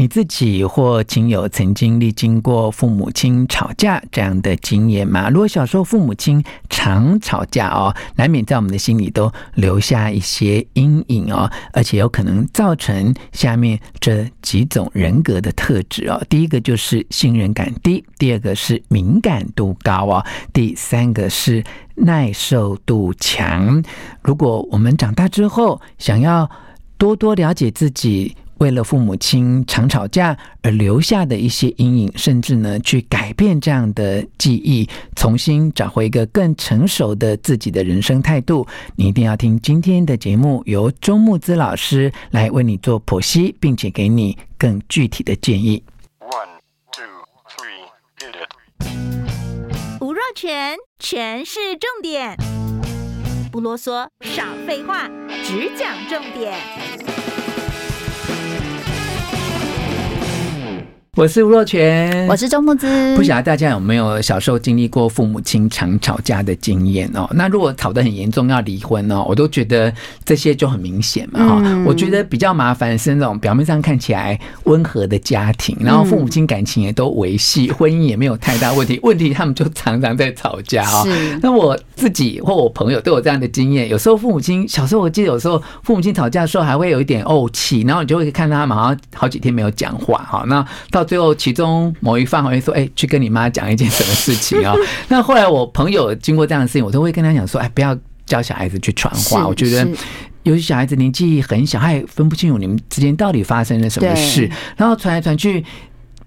你自己或亲友曾经历经过父母亲吵架这样的经验吗？如果小时候父母亲常吵架哦，难免在我们的心里都留下一些阴影哦，而且有可能造成下面这几种人格的特质哦。第一个就是信任感低，第二个是敏感度高哦，第三个是耐受度强。如果我们长大之后想要多多了解自己，为了父母亲常吵架而留下的一些阴影，甚至呢，去改变这样的记忆，重新找回一个更成熟的自己的人生态度，你一定要听今天的节目，由周木子老师来为你做剖析，并且给你更具体的建议。One, two, three, hit it. 吴若权，权式重点，不啰嗦，少废话，只讲重点。我是吴若权，我是周木之。不晓得大家有没有小时候经历过父母亲常吵架的经验哦？那如果吵得很严重要离婚哦，我都觉得这些就很明显嘛哈。嗯、我觉得比较麻烦是那种表面上看起来温和的家庭，然后父母亲感情也都维系，婚姻也没有太大问题，问题他们就常常在吵架哈。是那我自己或我朋友都有这样的经验，有时候父母亲小时候我记得有时候父母亲吵架的时候还会有一点怄气，然后你就会看到他们好像好几天没有讲话哈。那到到最后，其中某一方好像说：“哎，去跟你妈讲一件什么事情啊？” 那后来我朋友经过这样的事情，我都会跟他讲说：“哎，不要教小孩子去传话。我觉得，有些小孩子年纪很小，他也分不清楚你们之间到底发生了什么事，然后传来传去，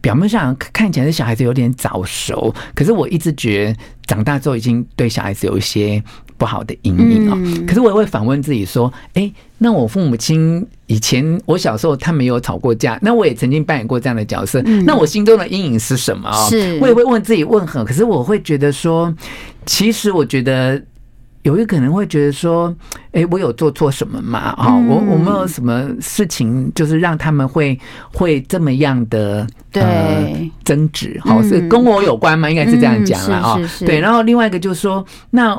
表面上看起来是小孩子有点早熟，可是我一直觉得长大之后已经对小孩子有一些。”不好的阴影啊！可是我也会反问自己说：“哎，那我父母亲以前我小时候他没有吵过架，那我也曾经扮演过这样的角色，那我心中的阴影是什么啊？”是，我也会问自己问很，可是我会觉得说，其实我觉得有一可能会觉得说：“哎，我有做错什么吗？啊，我我没有什么事情，就是让他们会会这么样的对争执？好，是跟我有关吗？应该是这样讲了啊。对，然后另外一个就是说，那。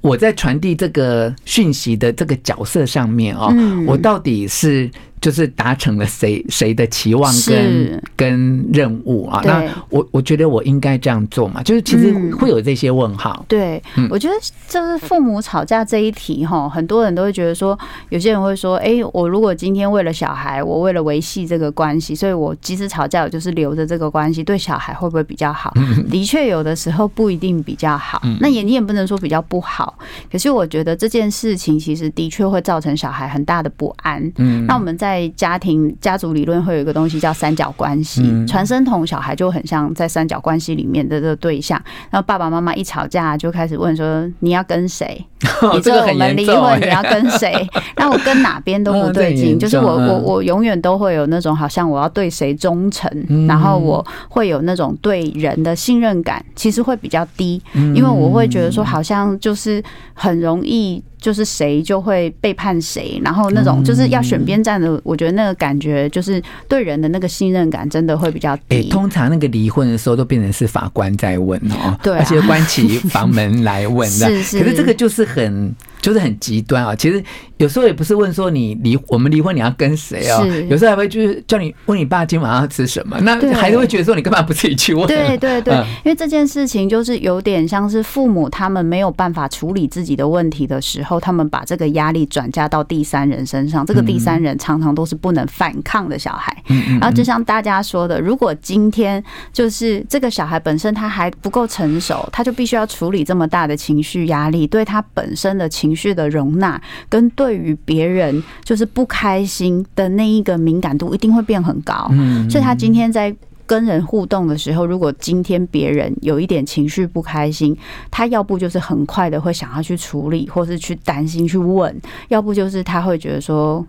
我在传递这个讯息的这个角色上面哦，我到底是。就是达成了谁谁的期望跟跟任务啊？对那我我觉得我应该这样做嘛？就是其实会有这些问号。嗯、对，嗯、我觉得就是父母吵架这一题哈，很多人都会觉得说，有些人会说，哎、欸，我如果今天为了小孩，我为了维系这个关系，所以我即使吵架，我就是留着这个关系，对小孩会不会比较好？嗯、的确，有的时候不一定比较好。嗯、那也你也不能说比较不好。可是我觉得这件事情其实的确会造成小孩很大的不安。嗯，那我们在。在家庭家族理论会有一个东西叫三角关系，传声筒小孩就很像在三角关系里面的这个对象。然后爸爸妈妈一吵架就开始问说：“你要跟谁？你这个我们离婚，你要跟谁？那我跟哪边都不对劲，就是我我我永远都会有那种好像我要对谁忠诚，然后我会有那种对人的信任感，其实会比较低，因为我会觉得说好像就是很容易。”就是谁就会背叛谁，然后那种就是要选边站的，我觉得那个感觉就是对人的那个信任感真的会比较低。欸，通常那个离婚的时候都变成是法官在问哦，对，而且关起房门来问的。是是，可是这个就是很。就是很极端啊！其实有时候也不是问说你离我们离婚你要跟谁啊？有时候还会就是叫你问你爸今晚要吃什么，那孩子会觉得说你干嘛不自己去问？对对对，因为这件事情就是有点像是父母他们没有办法处理自己的问题的时候，他们把这个压力转嫁到第三人身上。这个第三人常常都是不能反抗的小孩。然后就像大家说的，如果今天就是这个小孩本身他还不够成熟，他就必须要处理这么大的情绪压力，对他本身的情。情绪的容纳跟对于别人就是不开心的那一个敏感度一定会变很高，所以他今天在跟人互动的时候，如果今天别人有一点情绪不开心，他要不就是很快的会想要去处理，或是去担心去问，要不就是他会觉得说。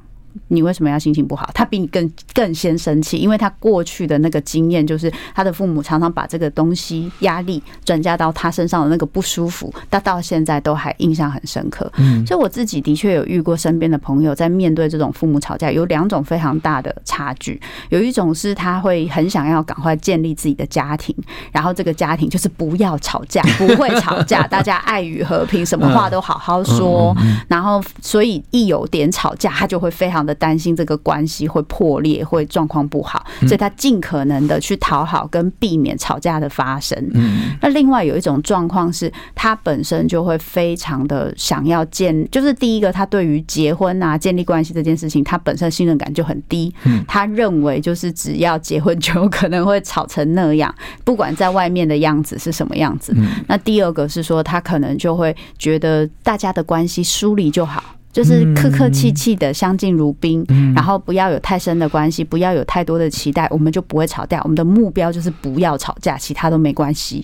你为什么要心情不好？他比你更更先生气，因为他过去的那个经验就是他的父母常常把这个东西压力转嫁到他身上的那个不舒服，他到现在都还印象很深刻。嗯，所以我自己的确有遇过身边的朋友在面对这种父母吵架，有两种非常大的差距。有一种是他会很想要赶快建立自己的家庭，然后这个家庭就是不要吵架，不会吵架，大家爱与和平，什么话都好好说。然后所以一有点吵架，他就会非常。的担心这个关系会破裂，会状况不好，所以他尽可能的去讨好跟避免吵架的发生。嗯，那另外有一种状况是，他本身就会非常的想要建，就是第一个，他对于结婚啊、建立关系这件事情，他本身信任感就很低。嗯，他认为就是只要结婚就有可能会吵成那样，不管在外面的样子是什么样子。那第二个是说，他可能就会觉得大家的关系疏离就好。就是客客气气的相敬如宾，然后不要有太深的关系，不要有太多的期待，我们就不会吵架。我们的目标就是不要吵架，其他都没关系。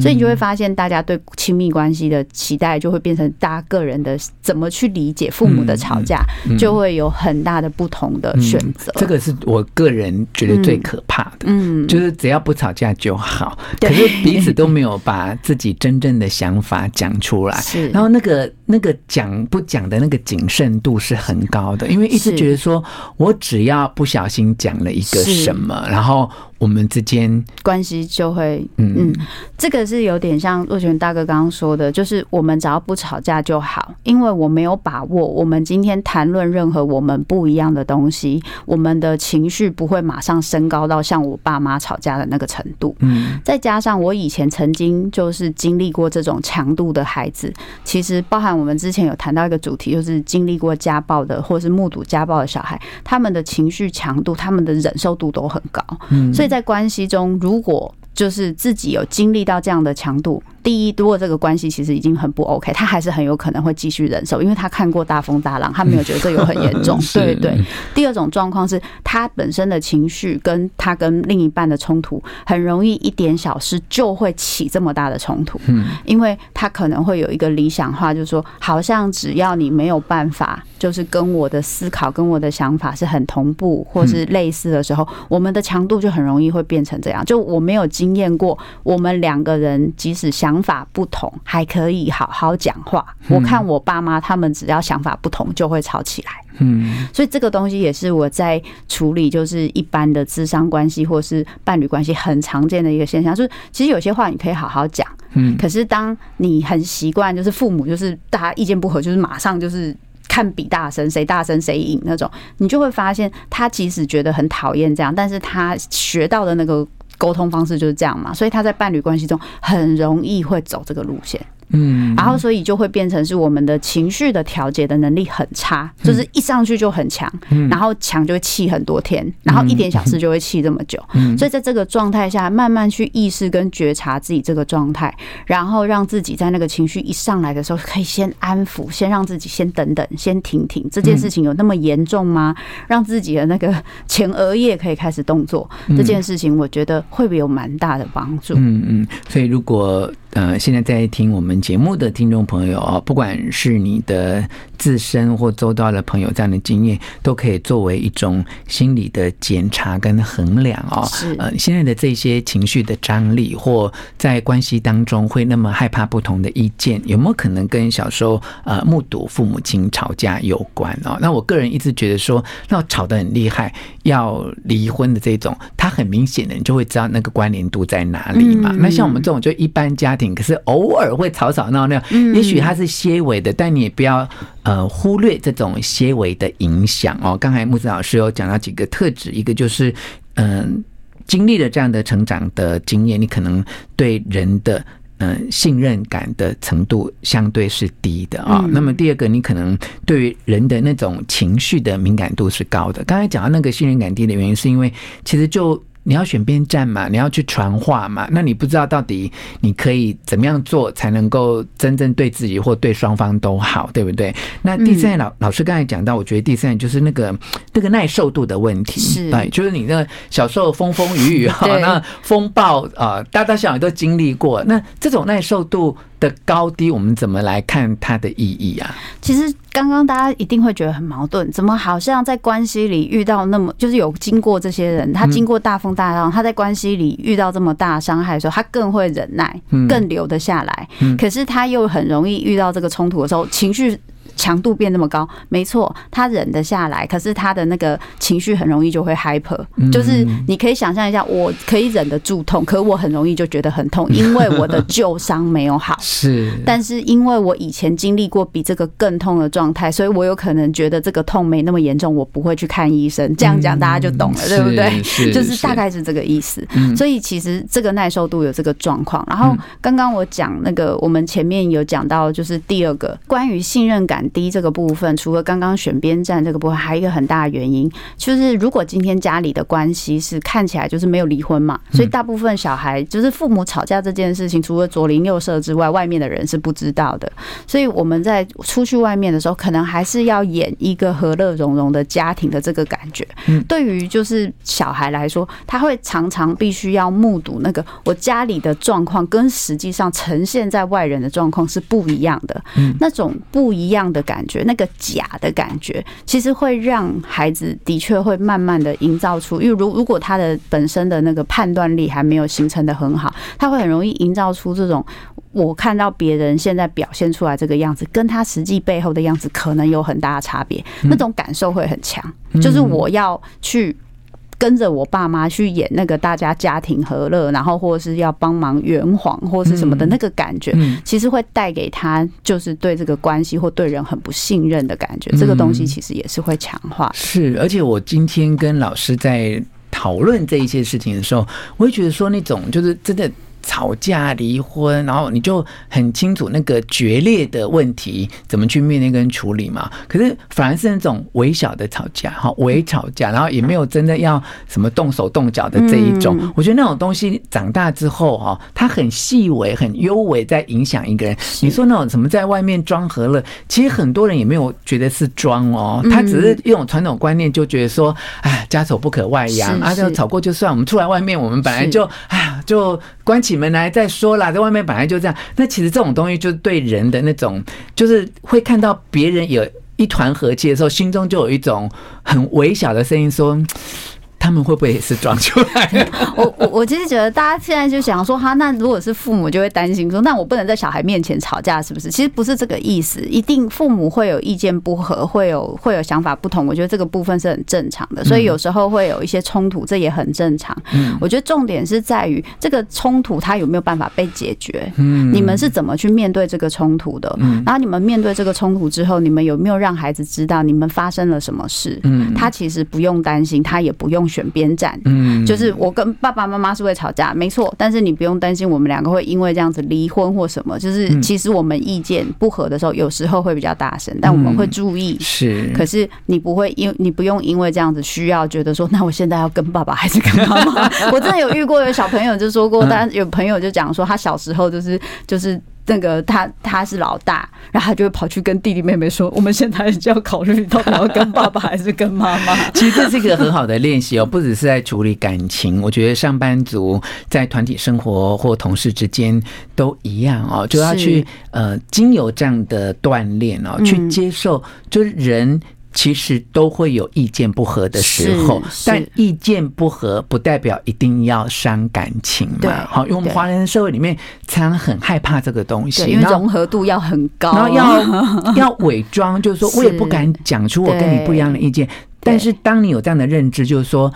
所以你就会发现，大家对亲密关系的期待就会变成大家个人的怎么去理解父母的吵架，就会有很大的不同的选择。这个是我个人觉得最可怕的，嗯，就是只要不吵架就好。可是彼此都没有把自己真正的想法讲出来，是，然后那个那个讲不讲的那个。谨慎度是很高的，因为一直觉得说，我只要不小心讲了一个什么，然后。我们之间关系就会，嗯嗯，这个是有点像若权大哥刚刚说的，就是我们只要不吵架就好，因为我没有把握，我们今天谈论任何我们不一样的东西，我们的情绪不会马上升高到像我爸妈吵架的那个程度。嗯，再加上我以前曾经就是经历过这种强度的孩子，其实包含我们之前有谈到一个主题，就是经历过家暴的或是目睹家暴的小孩，他们的情绪强度、他们的忍受度都很高。嗯，所以。在关系中，如果就是自己有经历到这样的强度。第一，如果这个关系其实已经很不 OK，他还是很有可能会继续忍受，因为他看过大风大浪，他没有觉得这有很严重。对对。第二种状况是他本身的情绪跟他跟另一半的冲突，很容易一点小事就会起这么大的冲突。嗯。因为他可能会有一个理想化，就是说，好像只要你没有办法，就是跟我的思考跟我的想法是很同步或是类似的时候，我们的强度就很容易会变成这样。就我没有经验过，我们两个人即使相想法不同还可以好好讲话。我看我爸妈他们只要想法不同就会吵起来。嗯，所以这个东西也是我在处理，就是一般的智商关系或是伴侣关系很常见的一个现象。就是其实有些话你可以好好讲，嗯，可是当你很习惯，就是父母就是大家意见不合，就是马上就是看比大声，谁大声谁赢那种，你就会发现他即使觉得很讨厌这样，但是他学到的那个。沟通方式就是这样嘛，所以他在伴侣关系中很容易会走这个路线。嗯，然后所以就会变成是我们的情绪的调节的能力很差，就是一上去就很强，然后强就会气很多天，然后一点小事就会气这么久。所以在这个状态下，慢慢去意识跟觉察自己这个状态，然后让自己在那个情绪一上来的时候，可以先安抚，先让自己先等等，先停停。这件事情有那么严重吗？让自己的那个 前额叶可以开始动作，这件事情我觉得会有蛮大的帮助。嗯嗯，所以如果。呃，现在在听我们节目的听众朋友啊，不管是你的自身或周遭的朋友，这样的经验都可以作为一种心理的检查跟衡量哦。是。呃，现在的这些情绪的张力，或在关系当中会那么害怕不同的意见，有没有可能跟小时候呃目睹父母亲吵架有关哦？那我个人一直觉得说，那吵得很厉害，要离婚的这种，他很明显的你就会知道那个关联度在哪里嘛。那像我们这种就一般家庭。可是偶尔会吵吵吵闹闹，也许它是些微的，但你也不要呃忽略这种些微的影响哦。刚才木子老师有讲到几个特质，一个就是嗯、呃，经历了这样的成长的经验，你可能对人的嗯、呃、信任感的程度相对是低的啊。那么第二个，你可能对于人的那种情绪的敏感度是高的。刚才讲到那个信任感低的原因，是因为其实就。你要选边站嘛，你要去传话嘛，那你不知道到底你可以怎么样做才能够真正对自己或对双方都好，对不对？那第三老老师刚才讲到，我觉得第三就是那个那个耐受度的问题，是，对，就是你那个小时候风风雨雨哈，那风暴啊，大大小小都经历过，那这种耐受度。的高低，我们怎么来看它的意义啊？其实刚刚大家一定会觉得很矛盾，怎么好像在关系里遇到那么，就是有经过这些人，他经过大风大浪，他在关系里遇到这么大伤害的时候，他更会忍耐，更留得下来。可是他又很容易遇到这个冲突的时候，情绪。强度变那么高，没错，他忍得下来，可是他的那个情绪很容易就会 hyper，就是你可以想象一下，我可以忍得住痛，可我很容易就觉得很痛，因为我的旧伤没有好。是，但是因为我以前经历过比这个更痛的状态，所以我有可能觉得这个痛没那么严重，我不会去看医生。这样讲大家就懂了，对不对？就是大概是这个意思。所以其实这个耐受度有这个状况。然后刚刚我讲那个，我们前面有讲到，就是第二个关于信任感。低这个部分，除了刚刚选边站这个部分，还有一个很大的原因，就是如果今天家里的关系是看起来就是没有离婚嘛，所以大部分小孩就是父母吵架这件事情，除了左邻右舍之外，外面的人是不知道的。所以我们在出去外面的时候，可能还是要演一个和乐融融的家庭的这个感觉。对于就是小孩来说，他会常常必须要目睹那个我家里的状况跟实际上呈现在外人的状况是不一样的，那种不一样的感觉，那个假的感觉，其实会让孩子的确会慢慢的营造出，因为如如果他的本身的那个判断力还没有形成的很好，他会很容易营造出这种我看到别人现在表现出来这个样子，跟他实际背后的样子可能有很大的差别，那种感受会很强，就是我要去。跟着我爸妈去演那个大家家庭和乐，然后或者是要帮忙圆谎或是什么的那个感觉，其实会带给他就是对这个关系或对人很不信任的感觉。这个东西其实也是会强化。是，而且我今天跟老师在讨论这一些事情的时候，我会觉得说那种就是真的。吵架、离婚，然后你就很清楚那个决裂的问题怎么去面对跟处理嘛。可是反而是那种微小的吵架，哈，微吵架，然后也没有真的要什么动手动脚的这一种。我觉得那种东西长大之后，哈，它很细微、很幽微，在影响一个人。你说那种什么在外面装和乐，其实很多人也没有觉得是装哦，他只是一种传统观念，就觉得说，哎，家丑不可外扬啊，就吵过就算。我们出来外面，我们本来就，哎呀，就关起。门来再说啦，在外面本来就这样。那其实这种东西就是对人的那种，就是会看到别人有一团和气的时候，心中就有一种很微小的声音说。他们会不会也是装出来 的？我我我其实觉得，大家现在就想说，哈，那如果是父母，就会担心说，那我不能在小孩面前吵架，是不是？其实不是这个意思，一定父母会有意见不合，会有会有想法不同。我觉得这个部分是很正常的，所以有时候会有一些冲突，这也很正常。嗯我觉得重点是在于这个冲突它有没有办法被解决？嗯你们是怎么去面对这个冲突的？嗯然后你们面对这个冲突之后，你们有没有让孩子知道你们发生了什么事？嗯他其实不用担心，他也不用。选边站，嗯，就是我跟爸爸妈妈是会吵架，没错，但是你不用担心，我们两个会因为这样子离婚或什么。就是其实我们意见不合的时候，有时候会比较大声，但我们会注意。是，可是你不会因你不用因为这样子需要觉得说，那我现在要跟爸爸还是跟妈妈？我真的有遇过有小朋友就说过，但有朋友就讲说，他小时候就是就是。那个他他是老大，然后他就会跑去跟弟弟妹妹说：“我们现在就要考虑到底要跟爸爸还是跟妈妈。”其实这是一个很好的练习哦，不只是在处理感情，我觉得上班族在团体生活或同事之间都一样哦，就要去呃经由这样的锻炼哦，去接受就是人。其实都会有意见不合的时候，但意见不合不代表一定要伤感情嘛。好，因为我们华人社会里面常常很害怕这个东西，因为融合度要很高，然后要 要伪装，就是说我也不敢讲出我跟你不一样的意见。但是当你有这样的认知，就是说，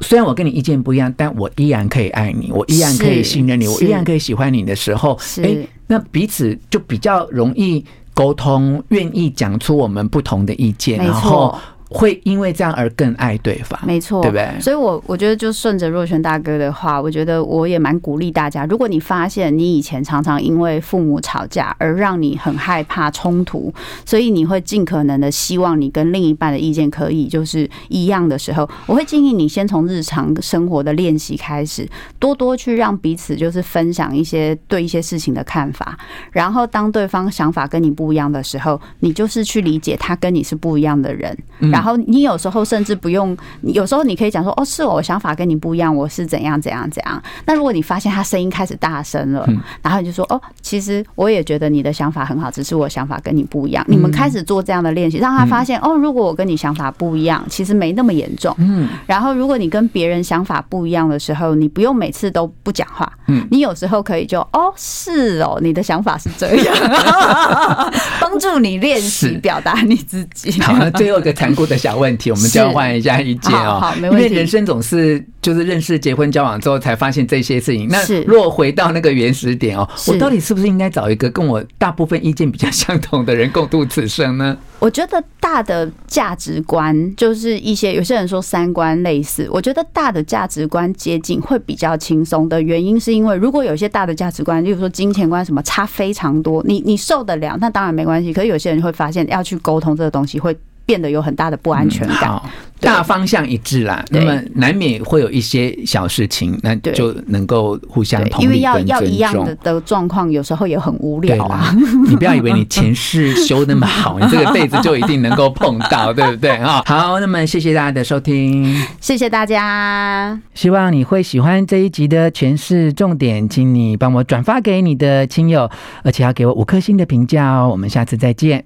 虽然我跟你意见不一样，但我依然可以爱你，我依然可以信任你，我依然可以喜欢你的时候，哎，那彼此就比较容易。沟通，愿意讲出我们不同的意见，然后。会因为这样而更爱对方，没错，对不对？所以，我我觉得就顺着若泉大哥的话，我觉得我也蛮鼓励大家。如果你发现你以前常常因为父母吵架而让你很害怕冲突，所以你会尽可能的希望你跟另一半的意见可以就是一样的时候，我会建议你先从日常生活的练习开始，多多去让彼此就是分享一些对一些事情的看法。然后，当对方想法跟你不一样的时候，你就是去理解他跟你是不一样的人，然然后你有时候甚至不用，有时候你可以讲说，哦，是我想法跟你不一样，我是怎样怎样怎样。那如果你发现他声音开始大声了，然后你就说，哦，其实我也觉得你的想法很好，只是我想法跟你不一样。你们开始做这样的练习，让他发现，哦，如果我跟你想法不一样，其实没那么严重。嗯。然后如果你跟别人想法不一样的时候，你不用每次都不讲话。嗯。你有时候可以就，哦，是哦，你的想法是这样，帮助你练习表达你自己。好，那最后一个残酷的小问题，我们交换一下意见哦。好，没问题。因为人生总是就是认识、结婚、交往之后才发现这些事情。那若回到那个原始点哦，我到底是不是应该找一个跟我大部分意见比较相同的人共度此生呢？我觉得大的价值观就是一些有些人说三观类似，我觉得大的价值观接近会比较轻松的原因，是因为如果有些大的价值观，例如说金钱观什么差非常多，你你受得了，那当然没关系。可是有些人会发现要去沟通这个东西会。变得有很大的不安全感。好，大方向一致啦。那么难免会有一些小事情，那就能够互相同理，因为要要一样的的状况，有时候也很无聊啊。你不要以为你前世修那么好，你这个辈子就一定能够碰到，对不对啊？好，那么谢谢大家的收听，谢谢大家。希望你会喜欢这一集的权式重点，请你帮我转发给你的亲友，而且要给我五颗星的评价哦。我们下次再见。